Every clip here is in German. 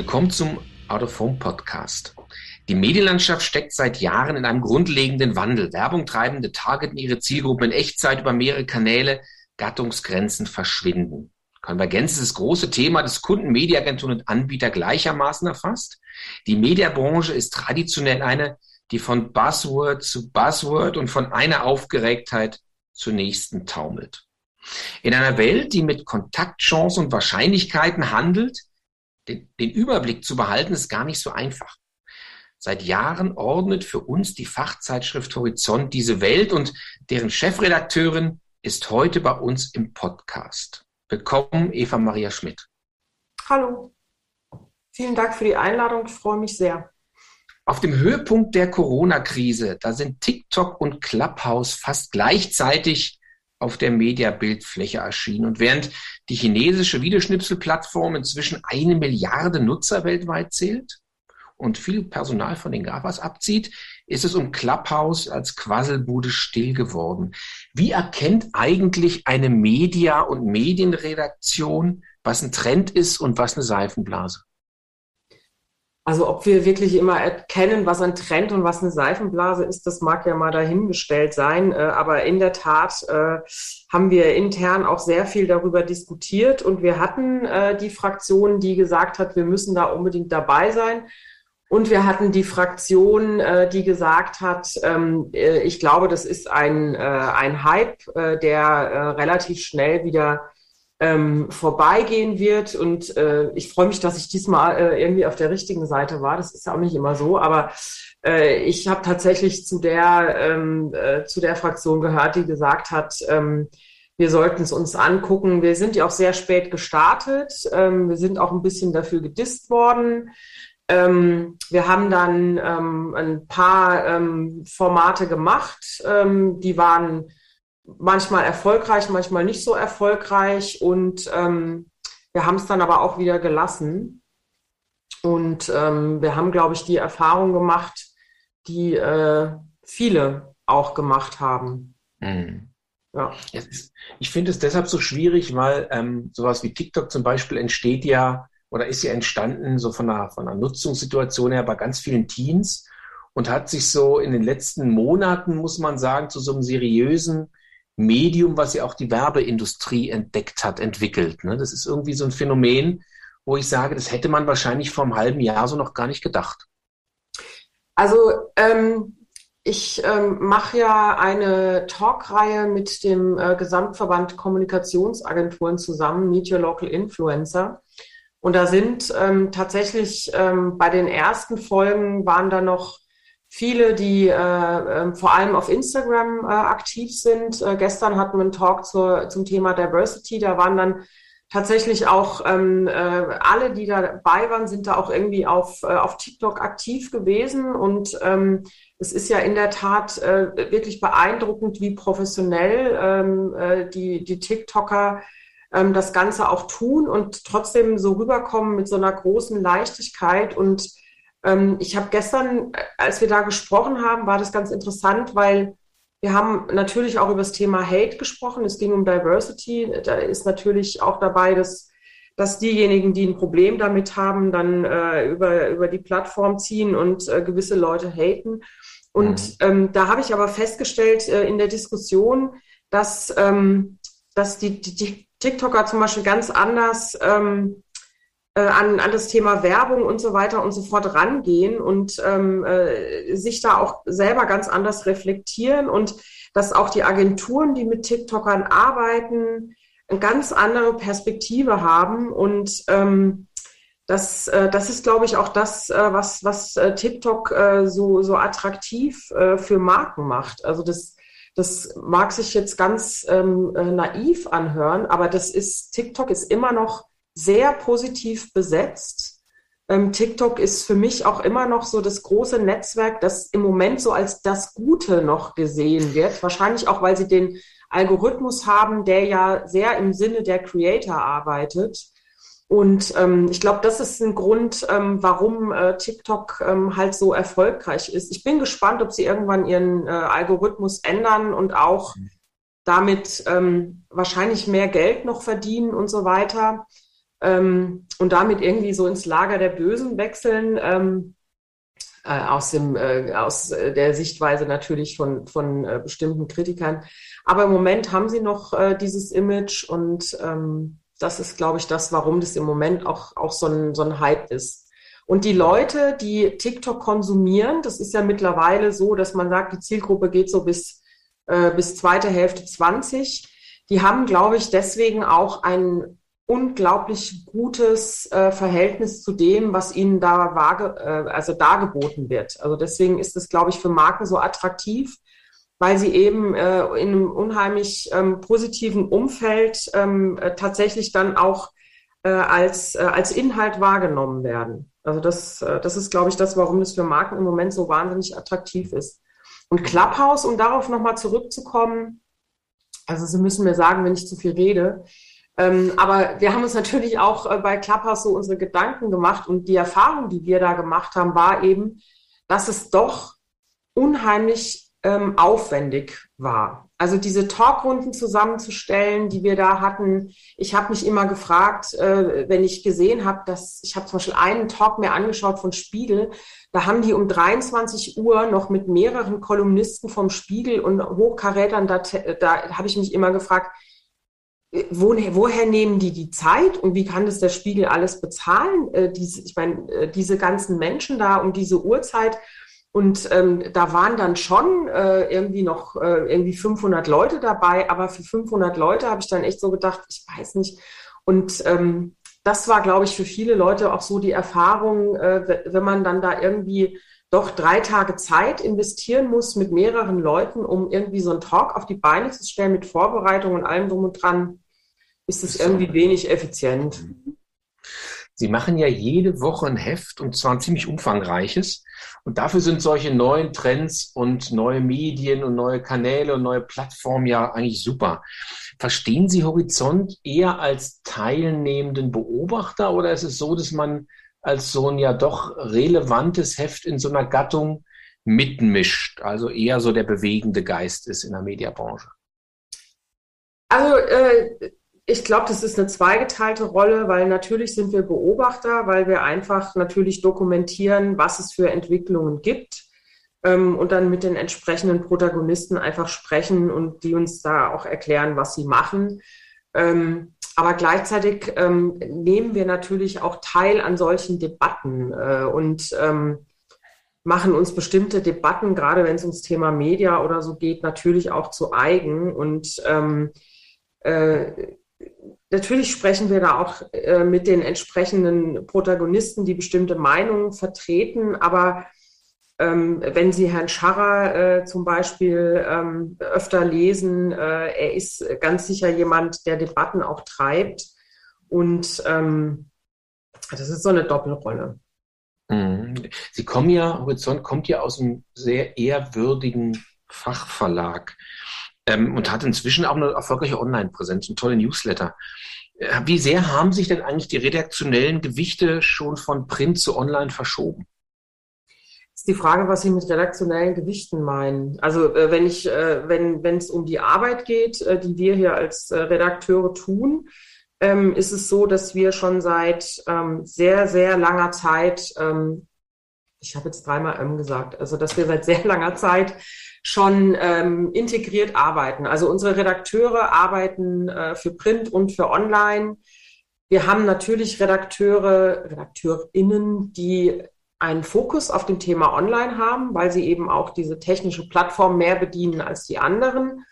Willkommen zum Out of Home Podcast. Die Medienlandschaft steckt seit Jahren in einem grundlegenden Wandel. Werbung treibende targeten ihre Zielgruppen in Echtzeit über mehrere Kanäle. Gattungsgrenzen verschwinden. Konvergenz ist das große Thema, das Kunden, Mediaagenturen und Anbieter gleichermaßen erfasst. Die Mediabranche ist traditionell eine, die von Buzzword zu Buzzword und von einer Aufgeregtheit zur nächsten taumelt. In einer Welt, die mit Kontaktchancen und Wahrscheinlichkeiten handelt, den, den Überblick zu behalten, ist gar nicht so einfach. Seit Jahren ordnet für uns die Fachzeitschrift Horizont diese Welt und deren Chefredakteurin ist heute bei uns im Podcast. Willkommen, Eva Maria Schmidt. Hallo. Vielen Dank für die Einladung. Ich freue mich sehr. Auf dem Höhepunkt der Corona-Krise, da sind TikTok und Clubhouse fast gleichzeitig auf der Mediabildfläche erschienen. Und während die chinesische Videoschnipselplattform inzwischen eine Milliarde Nutzer weltweit zählt und viel Personal von den GAFAs abzieht, ist es um Clubhouse als Quasselbude still geworden. Wie erkennt eigentlich eine Media- und Medienredaktion, was ein Trend ist und was eine Seifenblase? Also ob wir wirklich immer erkennen, was ein Trend und was eine Seifenblase ist, das mag ja mal dahingestellt sein. Äh, aber in der Tat äh, haben wir intern auch sehr viel darüber diskutiert und wir hatten äh, die Fraktion, die gesagt hat, wir müssen da unbedingt dabei sein. Und wir hatten die Fraktion, die gesagt hat, ähm, ich glaube, das ist ein, ein Hype, der relativ schnell wieder ähm, vorbeigehen wird. Und äh, ich freue mich, dass ich diesmal äh, irgendwie auf der richtigen Seite war. Das ist ja auch nicht immer so, aber äh, ich habe tatsächlich zu der, ähm, äh, zu der Fraktion gehört, die gesagt hat, ähm, wir sollten es uns angucken. Wir sind ja auch sehr spät gestartet. Ähm, wir sind auch ein bisschen dafür gedisst worden. Ähm, wir haben dann ähm, ein paar ähm, Formate gemacht. Ähm, die waren manchmal erfolgreich, manchmal nicht so erfolgreich. Und ähm, wir haben es dann aber auch wieder gelassen. Und ähm, wir haben, glaube ich, die Erfahrung gemacht, die äh, viele auch gemacht haben. Mhm. Ja. Ich finde es deshalb so schwierig, weil ähm, sowas wie TikTok zum Beispiel entsteht ja oder ist ja entstanden so von einer, von einer Nutzungssituation her bei ganz vielen Teens und hat sich so in den letzten Monaten, muss man sagen, zu so einem seriösen Medium, was ja auch die Werbeindustrie entdeckt hat, entwickelt. Ne? Das ist irgendwie so ein Phänomen, wo ich sage, das hätte man wahrscheinlich vor einem halben Jahr so noch gar nicht gedacht. Also ähm, ich ähm, mache ja eine Talkreihe mit dem äh, Gesamtverband Kommunikationsagenturen zusammen, Meet Your Local Influencer. Und da sind ähm, tatsächlich ähm, bei den ersten Folgen waren da noch viele, die äh, äh, vor allem auf Instagram äh, aktiv sind. Äh, gestern hatten wir einen Talk zur, zum Thema Diversity. Da waren dann tatsächlich auch ähm, äh, alle, die da dabei waren, sind da auch irgendwie auf, äh, auf TikTok aktiv gewesen. Und ähm, es ist ja in der Tat äh, wirklich beeindruckend, wie professionell ähm, äh, die, die TikToker ähm, das Ganze auch tun und trotzdem so rüberkommen mit so einer großen Leichtigkeit und ähm, ich habe gestern, äh, als wir da gesprochen haben, war das ganz interessant, weil wir haben natürlich auch über das Thema Hate gesprochen. Es ging um Diversity. Da ist natürlich auch dabei, dass, dass diejenigen, die ein Problem damit haben, dann äh, über, über die Plattform ziehen und äh, gewisse Leute haten. Und mhm. ähm, da habe ich aber festgestellt äh, in der Diskussion, dass, ähm, dass die, die, die TikToker zum Beispiel ganz anders ähm, äh, an, an das Thema Werbung und so weiter und so fort rangehen und ähm, äh, sich da auch selber ganz anders reflektieren und dass auch die Agenturen, die mit TikTokern arbeiten, eine ganz andere Perspektive haben und ähm, das, äh, das ist, glaube ich, auch das, äh, was, was äh, TikTok äh, so, so attraktiv äh, für Marken macht. Also das, das mag sich jetzt ganz ähm, äh, naiv anhören, aber das ist, TikTok ist immer noch sehr positiv besetzt. Ähm, TikTok ist für mich auch immer noch so das große Netzwerk, das im Moment so als das Gute noch gesehen wird. Wahrscheinlich auch, weil sie den Algorithmus haben, der ja sehr im Sinne der Creator arbeitet. Und ähm, ich glaube, das ist ein Grund, ähm, warum äh, TikTok ähm, halt so erfolgreich ist. Ich bin gespannt, ob sie irgendwann ihren äh, Algorithmus ändern und auch damit ähm, wahrscheinlich mehr Geld noch verdienen und so weiter. Ähm, und damit irgendwie so ins Lager der Bösen wechseln. Ähm, äh, aus, dem, äh, aus der Sichtweise natürlich von, von äh, bestimmten Kritikern. Aber im Moment haben sie noch äh, dieses Image und ähm, das ist, glaube ich, das, warum das im Moment auch, auch so, ein, so ein Hype ist. Und die Leute, die TikTok konsumieren, das ist ja mittlerweile so, dass man sagt, die Zielgruppe geht so bis, äh, bis zweite Hälfte 20. Die haben, glaube ich, deswegen auch ein unglaublich gutes äh, Verhältnis zu dem, was ihnen da vage, äh, also dargeboten wird. Also deswegen ist es, glaube ich, für Marken so attraktiv, weil sie eben äh, in einem unheimlich ähm, positiven Umfeld ähm, äh, tatsächlich dann auch äh, als, äh, als Inhalt wahrgenommen werden. Also das, das ist, glaube ich, das, warum es für Marken im Moment so wahnsinnig attraktiv ist. Und Clubhouse, um darauf nochmal zurückzukommen, also Sie müssen mir sagen, wenn ich zu viel rede, ähm, aber wir haben uns natürlich auch äh, bei Clubhouse so unsere Gedanken gemacht und die Erfahrung, die wir da gemacht haben, war eben, dass es doch unheimlich ähm, aufwendig war. Also diese Talkrunden zusammenzustellen, die wir da hatten. Ich habe mich immer gefragt, äh, wenn ich gesehen habe, dass ich habe zum Beispiel einen Talk mir angeschaut von Spiegel, da haben die um 23 Uhr noch mit mehreren Kolumnisten vom Spiegel und Hochkarätern, da, da habe ich mich immer gefragt, woher, woher nehmen die die Zeit und wie kann das der Spiegel alles bezahlen? Äh, diese, ich meine, äh, diese ganzen Menschen da um diese Uhrzeit und ähm, da waren dann schon äh, irgendwie noch äh, irgendwie 500 Leute dabei, aber für 500 Leute habe ich dann echt so gedacht, ich weiß nicht. Und ähm, das war, glaube ich, für viele Leute auch so die Erfahrung, äh, wenn man dann da irgendwie doch drei Tage Zeit investieren muss mit mehreren Leuten, um irgendwie so einen Talk auf die Beine zu stellen mit Vorbereitung und allem drum und dran, ist es irgendwie wenig effizient. Sie machen ja jede Woche ein Heft und zwar ein ziemlich umfangreiches. Und dafür sind solche neuen Trends und neue Medien und neue Kanäle und neue Plattformen ja eigentlich super. Verstehen Sie Horizont eher als teilnehmenden Beobachter oder ist es so, dass man als so ein ja doch relevantes Heft in so einer Gattung mitmischt, also eher so der bewegende Geist ist in der Mediabranche? Also äh, ich glaube, das ist eine zweigeteilte Rolle, weil natürlich sind wir Beobachter, weil wir einfach natürlich dokumentieren, was es für Entwicklungen gibt ähm, und dann mit den entsprechenden Protagonisten einfach sprechen und die uns da auch erklären, was sie machen. Ähm, aber gleichzeitig ähm, nehmen wir natürlich auch teil an solchen Debatten äh, und ähm, machen uns bestimmte Debatten, gerade wenn es ums Thema Media oder so geht, natürlich auch zu eigen. Und ähm, äh, natürlich sprechen wir da auch äh, mit den entsprechenden Protagonisten, die bestimmte Meinungen vertreten, aber ähm, wenn Sie Herrn Scharrer äh, zum Beispiel ähm, öfter lesen, äh, er ist ganz sicher jemand, der Debatten auch treibt. Und ähm, das ist so eine Doppelrolle. Mhm. Sie kommen ja, Horizont kommt ja aus einem sehr ehrwürdigen Fachverlag ähm, und hat inzwischen auch eine erfolgreiche Online-Präsenz, einen tollen Newsletter. Äh, wie sehr haben sich denn eigentlich die redaktionellen Gewichte schon von Print zu Online verschoben? Ist die Frage, was Sie mit redaktionellen Gewichten meinen. Also äh, wenn ich, äh, wenn wenn es um die Arbeit geht, äh, die wir hier als Redakteure tun, ähm, ist es so, dass wir schon seit ähm, sehr sehr langer Zeit, ähm, ich habe jetzt dreimal M gesagt, also dass wir seit sehr langer Zeit schon integriert arbeiten. Also unsere Redakteure arbeiten für Print und für Online. Wir haben natürlich Redakteure, RedakteurInnen, die einen Fokus auf dem Thema Online haben, weil sie eben auch diese technische Plattform mehr bedienen als die anderen.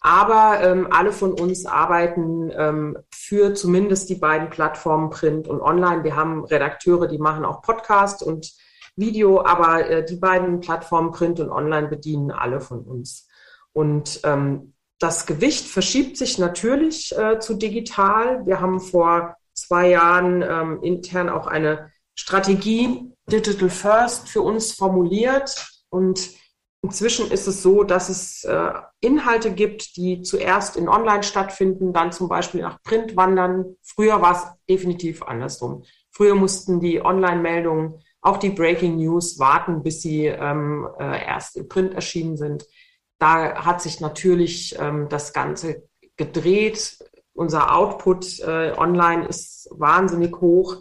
Aber ähm, alle von uns arbeiten ähm, für zumindest die beiden Plattformen Print und Online. Wir haben Redakteure, die machen auch Podcast und Video, aber äh, die beiden Plattformen Print und Online bedienen alle von uns. Und ähm, das Gewicht verschiebt sich natürlich äh, zu digital. Wir haben vor zwei Jahren ähm, intern auch eine Strategie Digital First für uns formuliert und Inzwischen ist es so, dass es äh, Inhalte gibt, die zuerst in Online stattfinden, dann zum Beispiel nach Print wandern. Früher war es definitiv andersrum. Früher mussten die Online-Meldungen auch die Breaking News warten, bis sie ähm, äh, erst im Print erschienen sind. Da hat sich natürlich ähm, das Ganze gedreht. unser Output äh, online ist wahnsinnig hoch.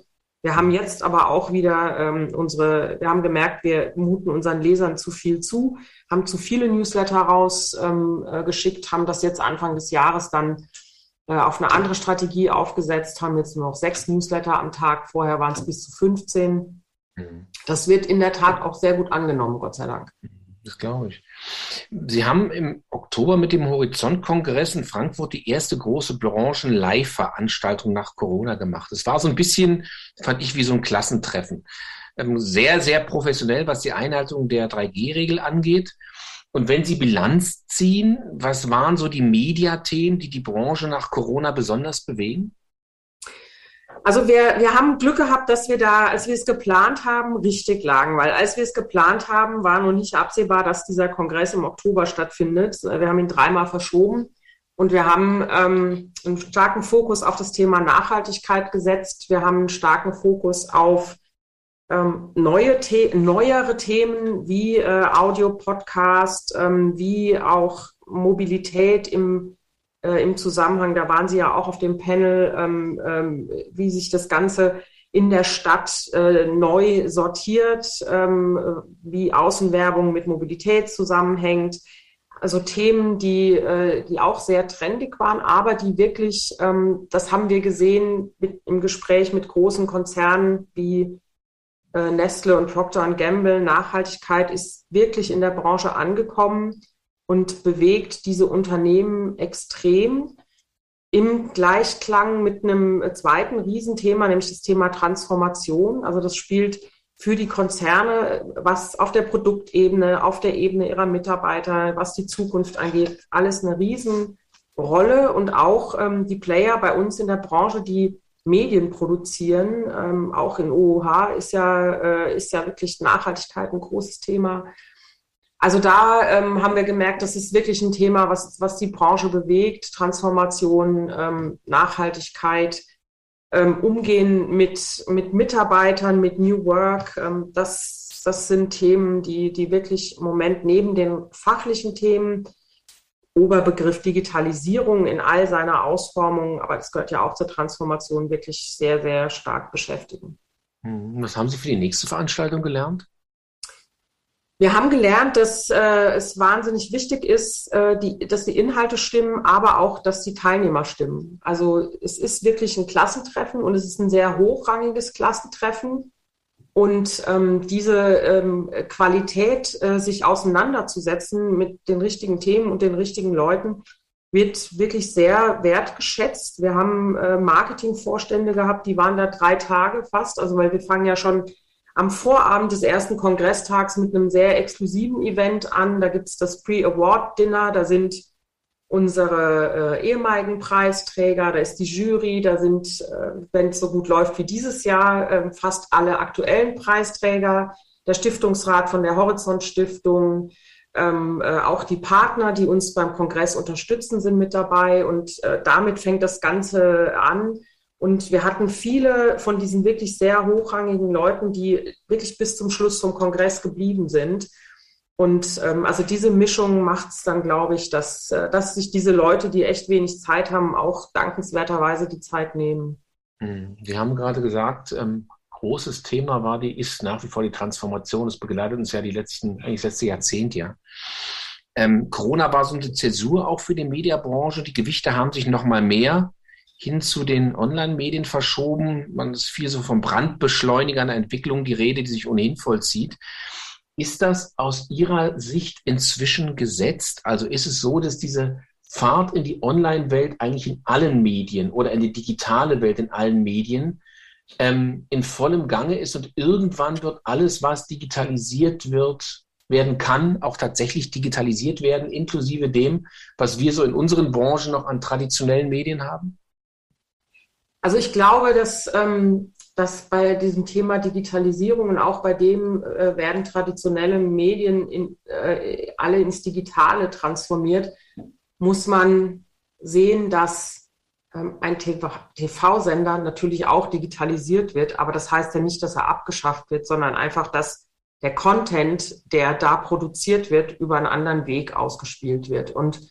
Wir haben jetzt aber auch wieder ähm, unsere, wir haben gemerkt, wir muten unseren Lesern zu viel zu, haben zu viele Newsletter rausgeschickt, ähm, äh, haben das jetzt Anfang des Jahres dann äh, auf eine andere Strategie aufgesetzt, haben jetzt nur noch sechs Newsletter am Tag. Vorher waren es bis zu 15. Mhm. Das wird in der Tat auch sehr gut angenommen, Gott sei Dank. Das glaube ich. Sie haben im Oktober mit dem Horizont-Kongress in Frankfurt die erste große Branchen-Live-Veranstaltung nach Corona gemacht. Es war so ein bisschen, fand ich, wie so ein Klassentreffen. Ähm, sehr, sehr professionell, was die Einhaltung der 3G-Regel angeht. Und wenn Sie Bilanz ziehen, was waren so die Mediathemen, die die Branche nach Corona besonders bewegen? Also wir, wir haben Glück gehabt, dass wir da, als wir es geplant haben, richtig lagen, weil als wir es geplant haben, war noch nicht absehbar, dass dieser Kongress im Oktober stattfindet. Wir haben ihn dreimal verschoben und wir haben ähm, einen starken Fokus auf das Thema Nachhaltigkeit gesetzt. Wir haben einen starken Fokus auf ähm, neue The neuere Themen wie äh, Audio-Podcast, ähm, wie auch Mobilität im, äh, im Zusammenhang, da waren Sie ja auch auf dem Panel, ähm, ähm wie sich das Ganze in der Stadt äh, neu sortiert, ähm, wie Außenwerbung mit Mobilität zusammenhängt. Also Themen, die, äh, die auch sehr trendig waren, aber die wirklich, ähm, das haben wir gesehen mit, im Gespräch mit großen Konzernen wie äh, Nestle und Procter Gamble, Nachhaltigkeit ist wirklich in der Branche angekommen und bewegt diese Unternehmen extrem im Gleichklang mit einem zweiten Riesenthema, nämlich das Thema Transformation. Also das spielt für die Konzerne, was auf der Produktebene, auf der Ebene ihrer Mitarbeiter, was die Zukunft angeht, alles eine Riesenrolle. Und auch ähm, die Player bei uns in der Branche, die Medien produzieren. Ähm, auch in OOH ist ja, äh, ist ja wirklich Nachhaltigkeit ein großes Thema. Also da ähm, haben wir gemerkt, das ist wirklich ein Thema, was, was die Branche bewegt. Transformation, ähm, Nachhaltigkeit, ähm, Umgehen mit, mit Mitarbeitern, mit New Work. Ähm, das, das sind Themen, die, die wirklich im Moment neben den fachlichen Themen Oberbegriff Digitalisierung in all seiner Ausformung, aber das gehört ja auch zur Transformation, wirklich sehr, sehr stark beschäftigen. Hm, was haben Sie für die nächste Veranstaltung gelernt? Wir haben gelernt, dass äh, es wahnsinnig wichtig ist, äh, die, dass die Inhalte stimmen, aber auch, dass die Teilnehmer stimmen. Also es ist wirklich ein Klassentreffen und es ist ein sehr hochrangiges Klassentreffen. Und ähm, diese ähm, Qualität, äh, sich auseinanderzusetzen mit den richtigen Themen und den richtigen Leuten, wird wirklich sehr wertgeschätzt. Wir haben äh, Marketingvorstände gehabt, die waren da drei Tage fast, also weil wir fangen ja schon am Vorabend des ersten Kongresstags mit einem sehr exklusiven Event an. Da gibt es das Pre-Award-Dinner, da sind unsere äh, ehemaligen Preisträger, da ist die Jury, da sind, äh, wenn es so gut läuft wie dieses Jahr, äh, fast alle aktuellen Preisträger, der Stiftungsrat von der Horizont Stiftung, ähm, äh, auch die Partner, die uns beim Kongress unterstützen, sind mit dabei und äh, damit fängt das Ganze an. Und wir hatten viele von diesen wirklich sehr hochrangigen Leuten, die wirklich bis zum Schluss vom Kongress geblieben sind. Und ähm, also diese Mischung macht es dann, glaube ich, dass, äh, dass sich diese Leute, die echt wenig Zeit haben, auch dankenswerterweise die Zeit nehmen. Mhm. Sie haben gerade gesagt, ähm, großes Thema war die, ist nach wie vor die Transformation. Das begleitet uns ja die letzten, eigentlich das letzte Jahrzehnt ja. Ähm, Corona war so eine Zäsur auch für die Mediabranche. Die Gewichte haben sich noch mal mehr hin zu den Online-Medien verschoben. Man ist viel so vom Brandbeschleuniger einer Entwicklung die Rede, die sich ohnehin vollzieht. Ist das aus Ihrer Sicht inzwischen gesetzt? Also ist es so, dass diese Fahrt in die Online-Welt eigentlich in allen Medien oder in die digitale Welt in allen Medien ähm, in vollem Gange ist und irgendwann wird alles, was digitalisiert wird, werden kann, auch tatsächlich digitalisiert werden, inklusive dem, was wir so in unseren Branchen noch an traditionellen Medien haben? Also ich glaube, dass ähm, dass bei diesem Thema Digitalisierung und auch bei dem äh, werden traditionelle Medien in, äh, alle ins Digitale transformiert, muss man sehen, dass ähm, ein TV-Sender natürlich auch digitalisiert wird, aber das heißt ja nicht, dass er abgeschafft wird, sondern einfach, dass der Content, der da produziert wird, über einen anderen Weg ausgespielt wird. Und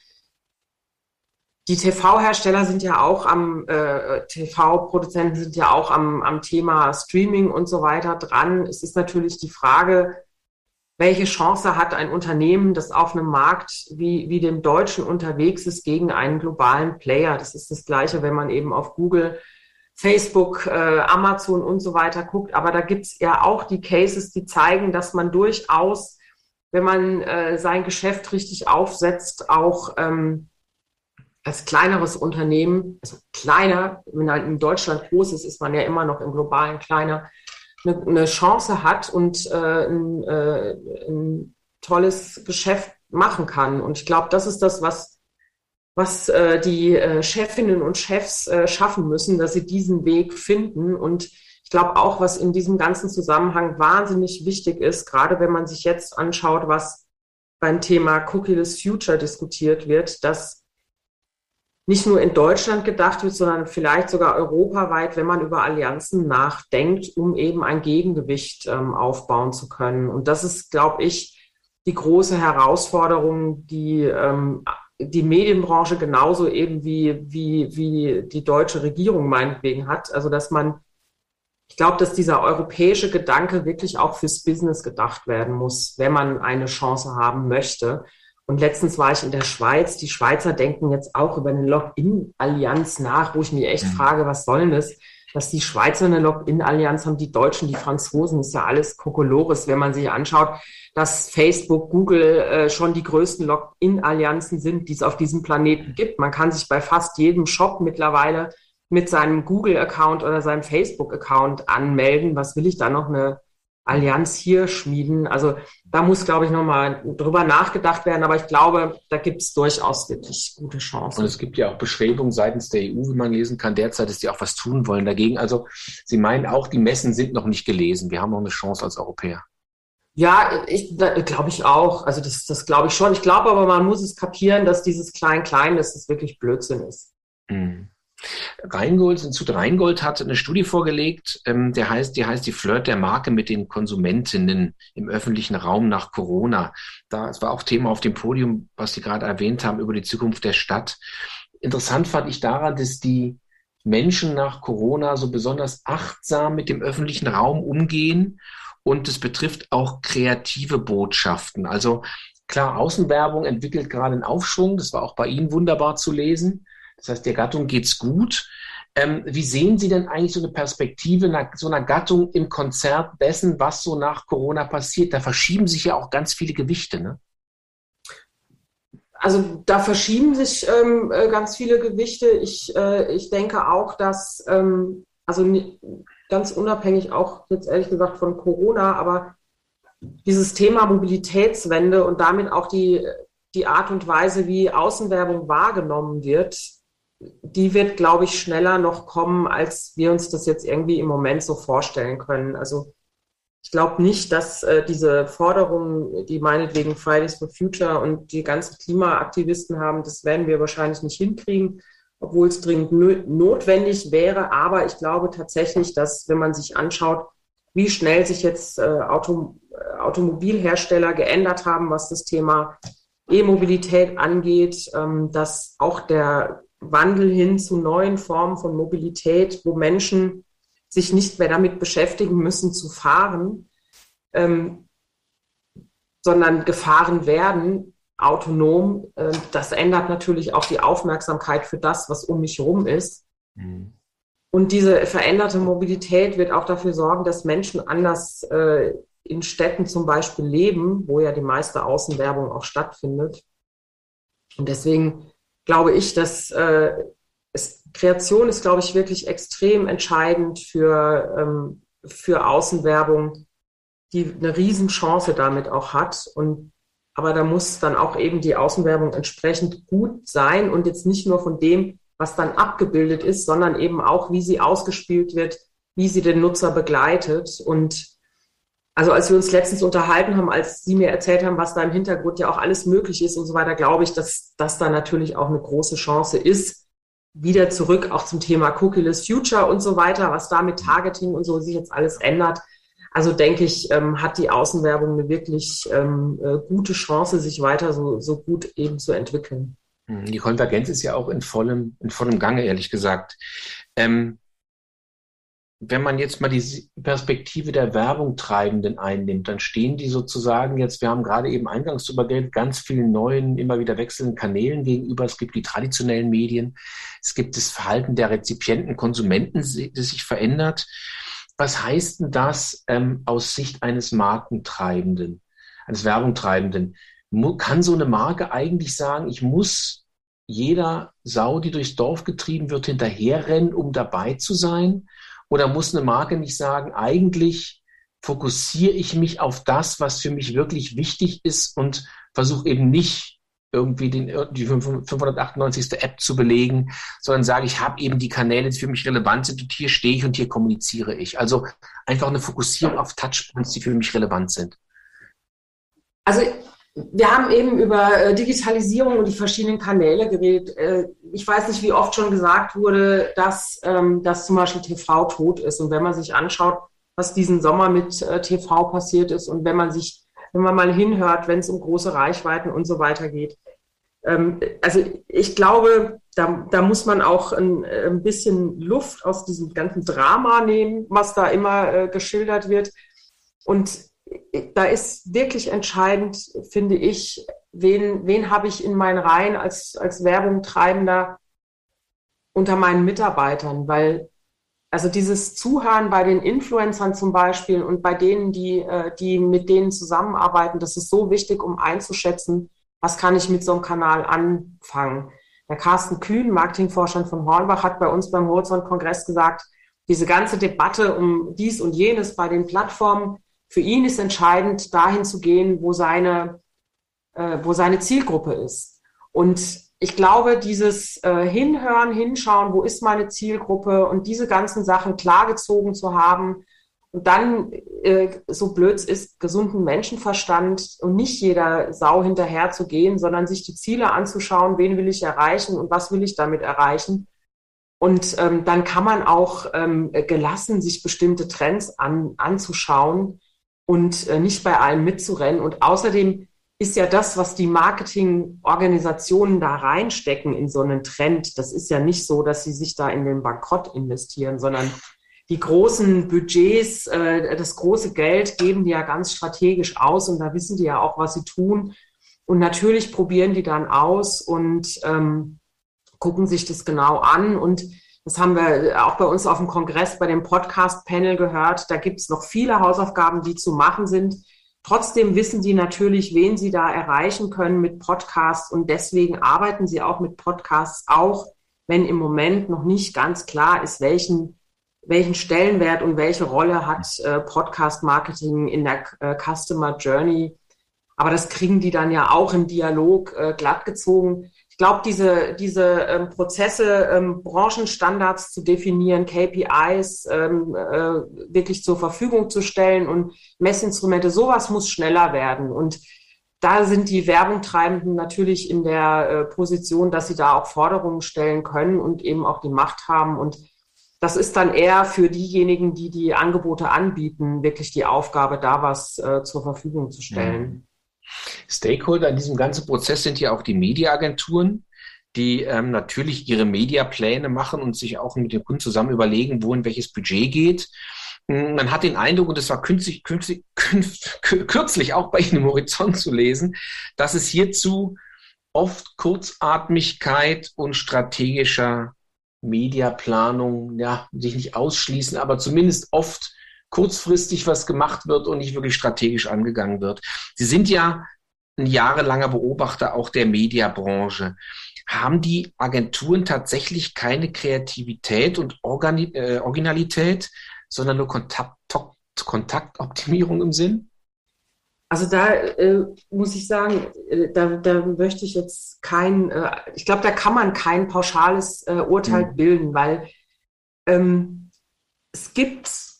die TV-Hersteller sind ja auch am, äh, TV-Produzenten sind ja auch am, am Thema Streaming und so weiter dran. Es ist natürlich die Frage, welche Chance hat ein Unternehmen, das auf einem Markt wie, wie dem deutschen unterwegs ist, gegen einen globalen Player? Das ist das Gleiche, wenn man eben auf Google, Facebook, äh, Amazon und so weiter guckt. Aber da gibt's ja auch die Cases, die zeigen, dass man durchaus, wenn man äh, sein Geschäft richtig aufsetzt, auch ähm, als kleineres Unternehmen, also kleiner, wenn halt in Deutschland groß ist, ist man ja immer noch im globalen kleiner, eine, Chance hat und äh, ein, äh, ein tolles Geschäft machen kann. Und ich glaube, das ist das, was, was äh, die äh, Chefinnen und Chefs äh, schaffen müssen, dass sie diesen Weg finden. Und ich glaube auch, was in diesem ganzen Zusammenhang wahnsinnig wichtig ist, gerade wenn man sich jetzt anschaut, was beim Thema Cookieless Future diskutiert wird, dass nicht nur in Deutschland gedacht wird, sondern vielleicht sogar europaweit, wenn man über Allianzen nachdenkt, um eben ein Gegengewicht ähm, aufbauen zu können. Und das ist, glaube ich, die große Herausforderung, die ähm, die Medienbranche genauso eben wie, wie, wie die deutsche Regierung meinetwegen hat. Also dass man, ich glaube, dass dieser europäische Gedanke wirklich auch fürs Business gedacht werden muss, wenn man eine Chance haben möchte. Und letztens war ich in der Schweiz. Die Schweizer denken jetzt auch über eine Login-Allianz nach, wo ich mich echt mhm. frage, was soll denn das? Dass die Schweizer eine Login-Allianz haben, die Deutschen, die Franzosen, ist ja alles Kokolores, wenn man sich anschaut, dass Facebook, Google äh, schon die größten Login-Allianzen sind, die es auf diesem Planeten gibt. Man kann sich bei fast jedem Shop mittlerweile mit seinem Google-Account oder seinem Facebook-Account anmelden. Was will ich da noch eine Allianz hier schmieden. Also da muss, glaube ich, nochmal drüber nachgedacht werden. Aber ich glaube, da gibt es durchaus wirklich gute Chancen. Und es gibt ja auch Bestrebungen seitens der EU, wie man lesen kann, derzeit, dass die auch was tun wollen dagegen. Also Sie meinen auch, die Messen sind noch nicht gelesen. Wir haben noch eine Chance als Europäer. Ja, ich glaube ich auch. Also das, das glaube ich schon. Ich glaube aber, man muss es kapieren, dass dieses Klein-Klein, dass das wirklich Blödsinn ist. Mhm. Rheingold, Institut Rheingold hat eine Studie vorgelegt, ähm, der heißt, die heißt die Flirt der Marke mit den Konsumentinnen im öffentlichen Raum nach Corona. Da es war auch Thema auf dem Podium, was Sie gerade erwähnt haben über die Zukunft der Stadt. Interessant fand ich daran, dass die Menschen nach Corona so besonders achtsam mit dem öffentlichen Raum umgehen und es betrifft auch kreative Botschaften. Also klar, Außenwerbung entwickelt gerade einen Aufschwung. Das war auch bei Ihnen wunderbar zu lesen. Das heißt, der Gattung geht's gut. Ähm, wie sehen Sie denn eigentlich so eine Perspektive nach so einer Gattung im Konzert dessen, was so nach Corona passiert? Da verschieben sich ja auch ganz viele Gewichte, ne? Also da verschieben sich ähm, äh, ganz viele Gewichte. Ich, äh, ich denke auch, dass, ähm, also ganz unabhängig auch jetzt ehrlich gesagt von Corona, aber dieses Thema Mobilitätswende und damit auch die, die Art und Weise, wie Außenwerbung wahrgenommen wird, die wird, glaube ich, schneller noch kommen, als wir uns das jetzt irgendwie im Moment so vorstellen können. Also ich glaube nicht, dass äh, diese Forderungen, die meinetwegen Fridays for Future und die ganzen Klimaaktivisten haben, das werden wir wahrscheinlich nicht hinkriegen, obwohl es dringend notwendig wäre. Aber ich glaube tatsächlich, dass wenn man sich anschaut, wie schnell sich jetzt äh, Auto, äh, Automobilhersteller geändert haben, was das Thema E-Mobilität angeht, ähm, dass auch der Wandel hin zu neuen Formen von Mobilität, wo Menschen sich nicht mehr damit beschäftigen müssen zu fahren, ähm, sondern gefahren werden, autonom. Äh, das ändert natürlich auch die Aufmerksamkeit für das, was um mich herum ist. Mhm. Und diese veränderte Mobilität wird auch dafür sorgen, dass Menschen anders äh, in Städten zum Beispiel leben, wo ja die meiste Außenwerbung auch stattfindet. Und deswegen glaube ich, dass äh, es, Kreation ist, glaube ich, wirklich extrem entscheidend für, ähm, für Außenwerbung, die eine Riesenchance damit auch hat. Und aber da muss dann auch eben die Außenwerbung entsprechend gut sein und jetzt nicht nur von dem, was dann abgebildet ist, sondern eben auch, wie sie ausgespielt wird, wie sie den Nutzer begleitet und also als wir uns letztens unterhalten haben, als Sie mir erzählt haben, was da im Hintergrund ja auch alles möglich ist und so weiter, glaube ich, dass das da natürlich auch eine große Chance ist. Wieder zurück auch zum Thema Cookieless Future und so weiter, was da mit Targeting und so sich jetzt alles ändert. Also denke ich, ähm, hat die Außenwerbung eine wirklich ähm, äh, gute Chance, sich weiter so, so gut eben zu entwickeln. Hm, die Konvergenz ist ja auch in vollem, in vollem Gange, ehrlich gesagt. Ähm, wenn man jetzt mal die Perspektive der Werbungtreibenden einnimmt, dann stehen die sozusagen jetzt, wir haben gerade eben eingangs darüber geredet, ganz vielen neuen, immer wieder wechselnden Kanälen gegenüber. Es gibt die traditionellen Medien, es gibt das Verhalten der Rezipienten, Konsumenten, das sich verändert. Was heißt denn das ähm, aus Sicht eines Markentreibenden, eines Werbungtreibenden? Kann so eine Marke eigentlich sagen, ich muss jeder Sau, die durchs Dorf getrieben wird, hinterherrennen, um dabei zu sein? Oder muss eine Marke nicht sagen, eigentlich fokussiere ich mich auf das, was für mich wirklich wichtig ist und versuche eben nicht irgendwie den, die 598. App zu belegen, sondern sage, ich habe eben die Kanäle, die für mich relevant sind und hier stehe ich und hier kommuniziere ich. Also einfach eine Fokussierung auf Touchpoints, die für mich relevant sind. Also wir haben eben über äh, Digitalisierung und die verschiedenen Kanäle geredet. Äh, ich weiß nicht, wie oft schon gesagt wurde, dass, ähm, dass zum Beispiel TV tot ist. Und wenn man sich anschaut, was diesen Sommer mit äh, TV passiert ist und wenn man sich, wenn man mal hinhört, wenn es um große Reichweiten und so weiter geht. Ähm, also ich glaube, da, da muss man auch ein, ein bisschen Luft aus diesem ganzen Drama nehmen, was da immer geschildert wird. Und da ist wirklich entscheidend, finde ich, wen, wen habe ich in meinen Reihen als, als Werbung treibender unter meinen Mitarbeitern, weil also dieses Zuhören bei den Influencern zum Beispiel und bei denen, die, äh, die mit denen zusammenarbeiten, das ist so wichtig, um einzuschätzen, was kann ich mit so einem Kanal anfangen. Der Carsten Kühn, Marketingforscher von Hornbach, hat bei uns beim Horizont-Kongress gesagt, diese ganze Debatte um dies und jenes bei den Plattformen, für ihn ist entscheidend, dahin zu gehen, wo seine, äh, wo seine Zielgruppe ist. Und ich glaube, dieses äh, Hinhören, Hinschauen, wo ist meine Zielgruppe und diese ganzen Sachen klargezogen zu haben und dann, äh, so blöd es ist, gesunden Menschenverstand und nicht jeder Sau hinterher zu gehen, sondern sich die Ziele anzuschauen, wen will ich erreichen und was will ich damit erreichen. Und ähm, dann kann man auch ähm, gelassen sich bestimmte Trends an, anzuschauen und äh, nicht bei allem mitzurennen. Und außerdem ist ja das, was die Marketingorganisationen da reinstecken in so einen Trend, das ist ja nicht so, dass sie sich da in den Bankrott investieren, sondern die großen Budgets, äh, das große Geld geben die ja ganz strategisch aus und da wissen die ja auch, was sie tun. Und natürlich probieren die dann aus und ähm, gucken sich das genau an. Und das haben wir auch bei uns auf dem Kongress bei dem Podcast-Panel gehört. Da gibt es noch viele Hausaufgaben, die zu machen sind. Trotzdem wissen die natürlich, wen sie da erreichen können mit Podcasts und deswegen arbeiten sie auch mit Podcasts, auch wenn im Moment noch nicht ganz klar ist, welchen, welchen Stellenwert und welche Rolle hat äh, Podcast-Marketing in der äh, Customer Journey. Aber das kriegen die dann ja auch im Dialog äh, glattgezogen ich glaube, diese, diese ähm, Prozesse, ähm, Branchenstandards zu definieren, KPIs ähm, äh, wirklich zur Verfügung zu stellen und Messinstrumente, sowas muss schneller werden. Und da sind die Werbungtreibenden natürlich in der äh, Position, dass sie da auch Forderungen stellen können und eben auch die Macht haben. Und das ist dann eher für diejenigen, die die Angebote anbieten, wirklich die Aufgabe, da was äh, zur Verfügung zu stellen. Mhm. Stakeholder in diesem ganzen Prozess sind ja auch die Mediaagenturen, die ähm, natürlich ihre Mediapläne machen und sich auch mit dem Kunden zusammen überlegen, wo in welches Budget geht. Hm, man hat den Eindruck, und das war künstlich, künstlich, kürzlich auch bei Ihnen im Horizont zu lesen, dass es hierzu oft Kurzatmigkeit und strategischer Mediaplanung, ja, sich nicht ausschließen, aber zumindest oft kurzfristig was gemacht wird und nicht wirklich strategisch angegangen wird. Sie sind ja ein jahrelanger Beobachter auch der Mediabranche. Haben die Agenturen tatsächlich keine Kreativität und Organi äh, Originalität, sondern nur Kontakt, Kontaktoptimierung im Sinn? Also da äh, muss ich sagen, äh, da, da möchte ich jetzt kein, äh, ich glaube, da kann man kein pauschales äh, Urteil mhm. bilden, weil ähm, es gibt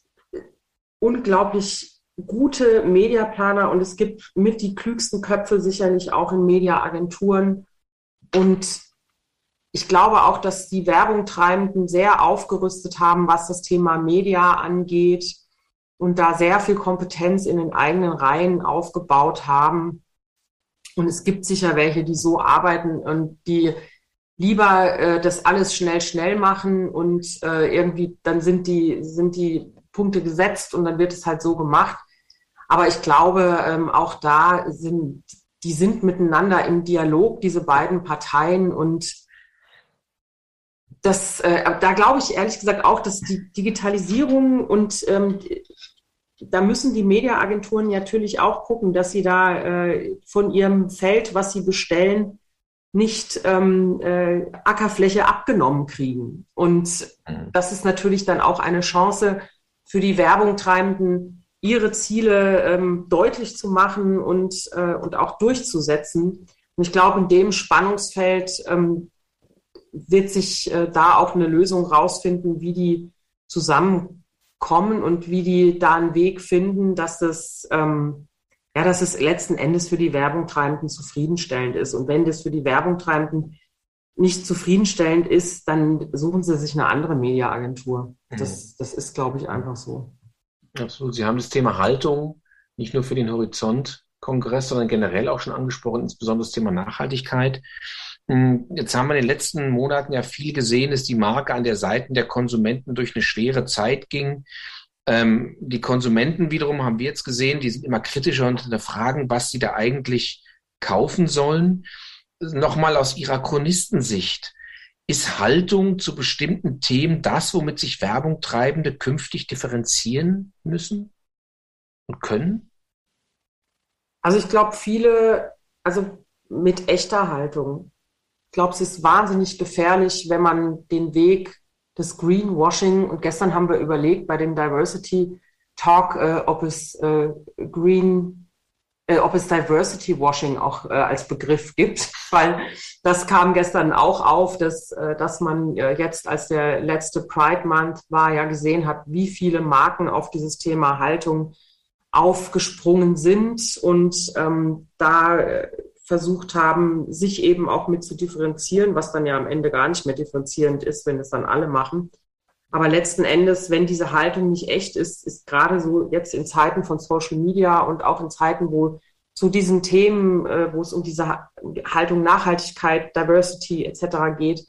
unglaublich gute Mediaplaner und es gibt mit die klügsten Köpfe sicherlich auch in Mediaagenturen. Und ich glaube auch, dass die Werbungtreibenden sehr aufgerüstet haben, was das Thema Media angeht und da sehr viel Kompetenz in den eigenen Reihen aufgebaut haben. Und es gibt sicher welche, die so arbeiten und die lieber äh, das alles schnell, schnell machen und äh, irgendwie dann sind die, sind die Punkte gesetzt und dann wird es halt so gemacht. Aber ich glaube, ähm, auch da sind, die sind miteinander im Dialog, diese beiden Parteien und das, äh, da glaube ich ehrlich gesagt auch, dass die Digitalisierung und ähm, da müssen die Mediaagenturen natürlich auch gucken, dass sie da äh, von ihrem Feld, was sie bestellen, nicht ähm, äh, Ackerfläche abgenommen kriegen. Und mhm. das ist natürlich dann auch eine Chance für die Werbungtreibenden, ihre Ziele ähm, deutlich zu machen und, äh, und auch durchzusetzen. Und ich glaube, in dem Spannungsfeld ähm, wird sich äh, da auch eine Lösung rausfinden, wie die zusammenkommen und wie die da einen Weg finden, dass das, ähm, ja, dass es letzten Endes für die Werbungtreibenden zufriedenstellend ist. Und wenn das für die Werbungtreibenden nicht zufriedenstellend ist, dann suchen sie sich eine andere Mediaagentur. Das, mhm. das ist, glaube ich, einfach so. Absolut. Sie haben das Thema Haltung nicht nur für den Horizont-Kongress, sondern generell auch schon angesprochen, insbesondere das Thema Nachhaltigkeit. Hm, jetzt haben wir in den letzten Monaten ja viel gesehen, dass die Marke an der Seite der Konsumenten durch eine schwere Zeit ging. Ähm, die Konsumenten wiederum haben wir jetzt gesehen, die sind immer kritischer und hinterfragen, was sie da eigentlich kaufen sollen. Nochmal aus ihrer Chronistensicht. Ist Haltung zu bestimmten Themen das, womit sich Werbung Treibende künftig differenzieren müssen und können? Also ich glaube, viele, also mit echter Haltung glaube, es ist wahnsinnig gefährlich, wenn man den Weg des Greenwashing, und gestern haben wir überlegt bei dem Diversity Talk, äh, ob es äh, Green, ob es Diversity Washing auch äh, als Begriff gibt, weil das kam gestern auch auf, dass, äh, dass man äh, jetzt, als der letzte Pride Month war, ja gesehen hat, wie viele Marken auf dieses Thema Haltung aufgesprungen sind und ähm, da versucht haben, sich eben auch mit zu differenzieren, was dann ja am Ende gar nicht mehr differenzierend ist, wenn es dann alle machen. Aber letzten Endes, wenn diese Haltung nicht echt ist, ist gerade so jetzt in Zeiten von Social Media und auch in Zeiten, wo zu diesen Themen, äh, wo es um diese Haltung Nachhaltigkeit, Diversity etc. geht,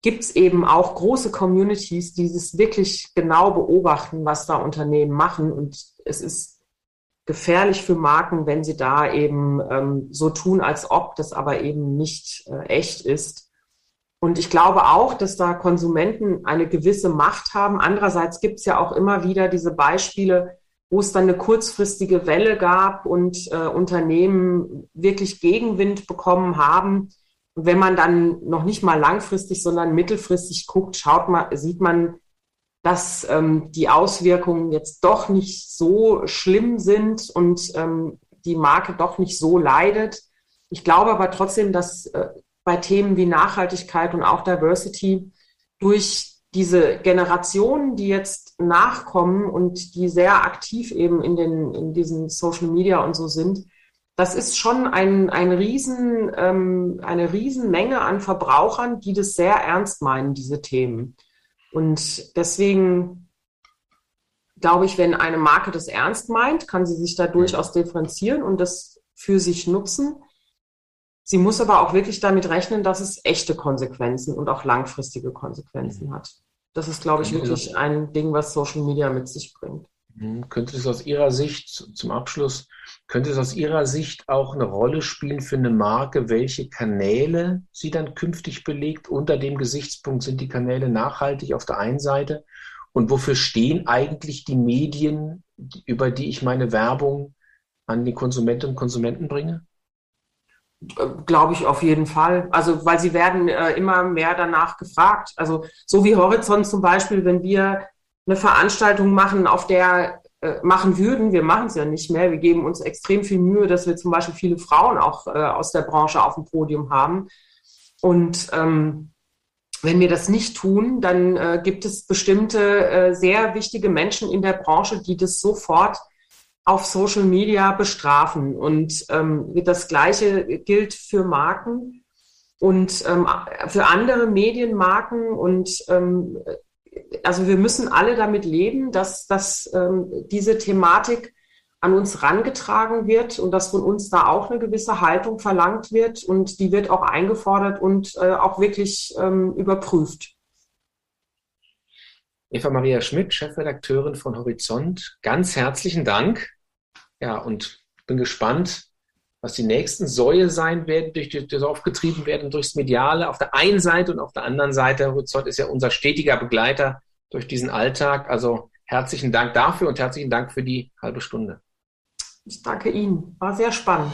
gibt es eben auch große Communities, die es wirklich genau beobachten, was da Unternehmen machen. Und es ist gefährlich für Marken, wenn sie da eben ähm, so tun, als ob das aber eben nicht äh, echt ist. Und ich glaube auch, dass da Konsumenten eine gewisse Macht haben. Andererseits gibt es ja auch immer wieder diese Beispiele, wo es dann eine kurzfristige Welle gab und äh, Unternehmen wirklich Gegenwind bekommen haben. Wenn man dann noch nicht mal langfristig, sondern mittelfristig guckt, schaut man, sieht man, dass ähm, die Auswirkungen jetzt doch nicht so schlimm sind und ähm, die Marke doch nicht so leidet. Ich glaube aber trotzdem, dass äh, bei Themen wie Nachhaltigkeit und auch Diversity durch diese Generationen, die jetzt nachkommen und die sehr aktiv eben in, den, in diesen Social Media und so sind, das ist schon ein, ein riesen, ähm, eine Riesenmenge an Verbrauchern, die das sehr ernst meinen, diese Themen. Und deswegen glaube ich, wenn eine Marke das ernst meint, kann sie sich da durchaus differenzieren und das für sich nutzen. Sie muss aber auch wirklich damit rechnen, dass es echte Konsequenzen und auch langfristige Konsequenzen hat. Das ist, glaube ich, wirklich ein Ding, was Social Media mit sich bringt. Mhm. Könnte es aus Ihrer Sicht zum Abschluss, könnte es aus Ihrer Sicht auch eine Rolle spielen für eine Marke, welche Kanäle sie dann künftig belegt? Unter dem Gesichtspunkt sind die Kanäle nachhaltig auf der einen Seite. Und wofür stehen eigentlich die Medien, über die ich meine Werbung an die Konsumentinnen und Konsumenten bringe? Glaube ich auf jeden Fall. Also, weil sie werden äh, immer mehr danach gefragt. Also, so wie Horizont zum Beispiel, wenn wir eine Veranstaltung machen, auf der äh, machen würden, wir machen es ja nicht mehr. Wir geben uns extrem viel Mühe, dass wir zum Beispiel viele Frauen auch äh, aus der Branche auf dem Podium haben. Und ähm, wenn wir das nicht tun, dann äh, gibt es bestimmte äh, sehr wichtige Menschen in der Branche, die das sofort auf Social Media bestrafen. Und ähm, das Gleiche gilt für Marken und ähm, für andere Medienmarken. Und ähm, also wir müssen alle damit leben, dass, dass ähm, diese Thematik an uns rangetragen wird und dass von uns da auch eine gewisse Haltung verlangt wird und die wird auch eingefordert und äh, auch wirklich ähm, überprüft. Eva Maria Schmidt, Chefredakteurin von Horizont, ganz herzlichen Dank. Ja, und bin gespannt, was die nächsten Säue sein werden, durch die, die aufgetrieben werden durchs Mediale auf der einen Seite und auf der anderen Seite. Horizont ist ja unser stetiger Begleiter durch diesen Alltag. Also herzlichen Dank dafür und herzlichen Dank für die halbe Stunde. Ich danke Ihnen. War sehr spannend.